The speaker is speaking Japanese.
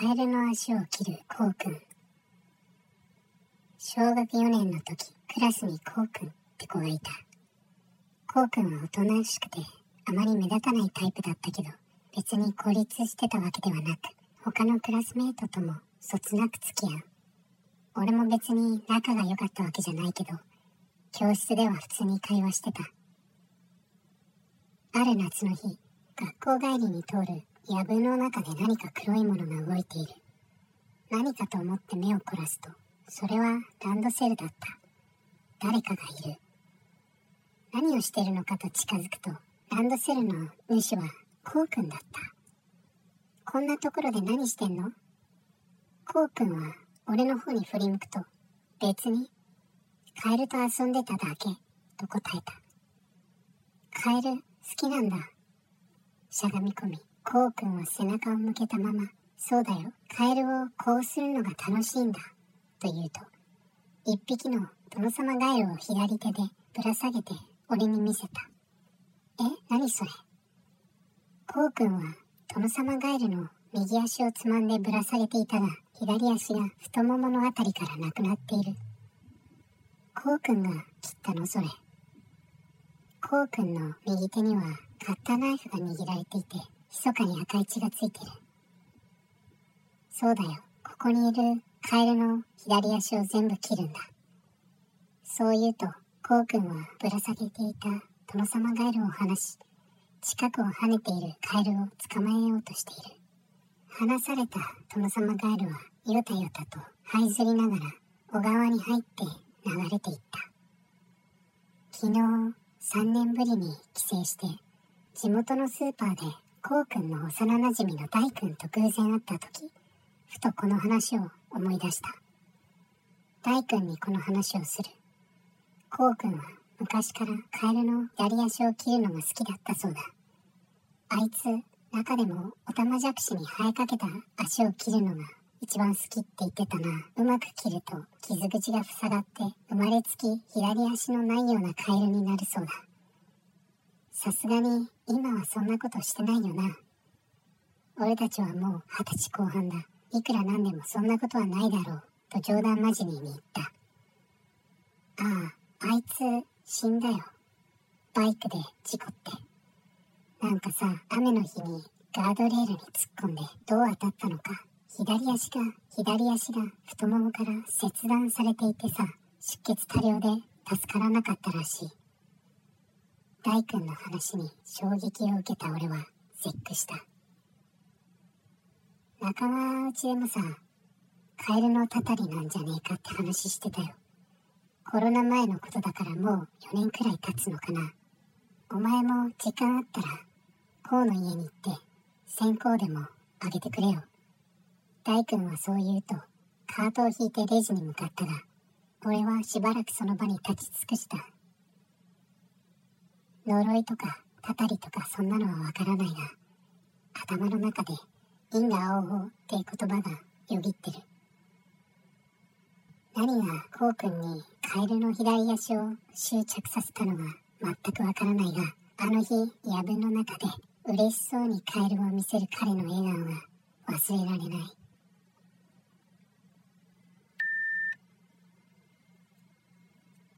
カエルの足を切るこうくん。小学4年の時、クラスにこうくんって子がいた。こうくんはおとなしくて、あまり目立たないタイプだったけど、別に孤立してたわけではなく、他のクラスメートともそつなく付き合う。俺も別に仲が良かったわけじゃないけど、教室では普通に会話してた。ある夏の日、学校帰りに通る藪の中で何か黒いものが動いている。何かと思って目を凝らすと、それはランドセルだった。誰かがいる。何をしているのかと近づくと、ランドセルの主はこうくんだった。こんなところで何してんの？こうくんは俺の方に振り向くと、別に、カエルと遊んでただけ、と答えた。カエル好きなんだ。しゃがみ込み、こうくんは背中を向けたまま、そうだよ、カエルをこうするのが楽しいんだ、と言うと、一匹の殿様ガエルを左手でぶら下げて俺に見せた。え、何それ？こうくんは殿様ガエルの右足をつまんでぶら下げていたが、左足が太もものあたりからなくなっている。こうくんが切ったのそれ。こうくんの右手にはカッターナイフが握られていて、密かに赤い血がついてる。そうだよ、ここにいるカエルの左足を全部切るんだ。そう言うと、こうくんはぶら下げていた殿様ガエルを離し、近くを跳ねているカエルを捕まえようとしている。離された殿様ガエルはよたよたと這いずりながら小川に入って流れていった。昨日3年ぶりに帰省して地元のスーパーでこうくんの幼なじみの大くんと偶然会った時ふとこの話を思い出した大くんにこの話をするこうくんは昔からカエルの左足を切るのが好きだったそうだあいつ中でもオタマジャクシに生えかけた足を切るのが一番好きって言ってたな。うまく切ると傷口が塞がって生まれつき左足のないようなカエルになるそうだ。さすがに今はそんなことしてないよな。俺たちはもう二十歳後半だ。いくらなんでもそんなことはないだろう。と冗談交じりに言った。ああ、あいつ死んだよ。バイクで事故って。なんかさ、雨の日にガードレールに突っ込んでどう当たったのか。左足が、左足が太ももから切断されていてさ、出血多量で助からなかったらしい。大君の話に衝撃を受けた俺は絶句した。仲間内でもさ、カエルのたたりなんじゃねえかって話してたよ。コロナ前のことだからもう4年くらい経つのかな。お前も時間あったら、こうの家に行って、線香でもあげてくれよ。大君はそう言うと、カートを引いてレジに向かったが、俺はしばらくその場に立ち尽くした。呪いとか、たたりとかそんなのはわからないが、頭の中で因果応報って言葉がよぎってる。何がこうくんにカエルの左足を執着させたのか全くわからないが、あの日、藪の中で嬉しそうにカエルを見せる彼の笑顔が忘れられない。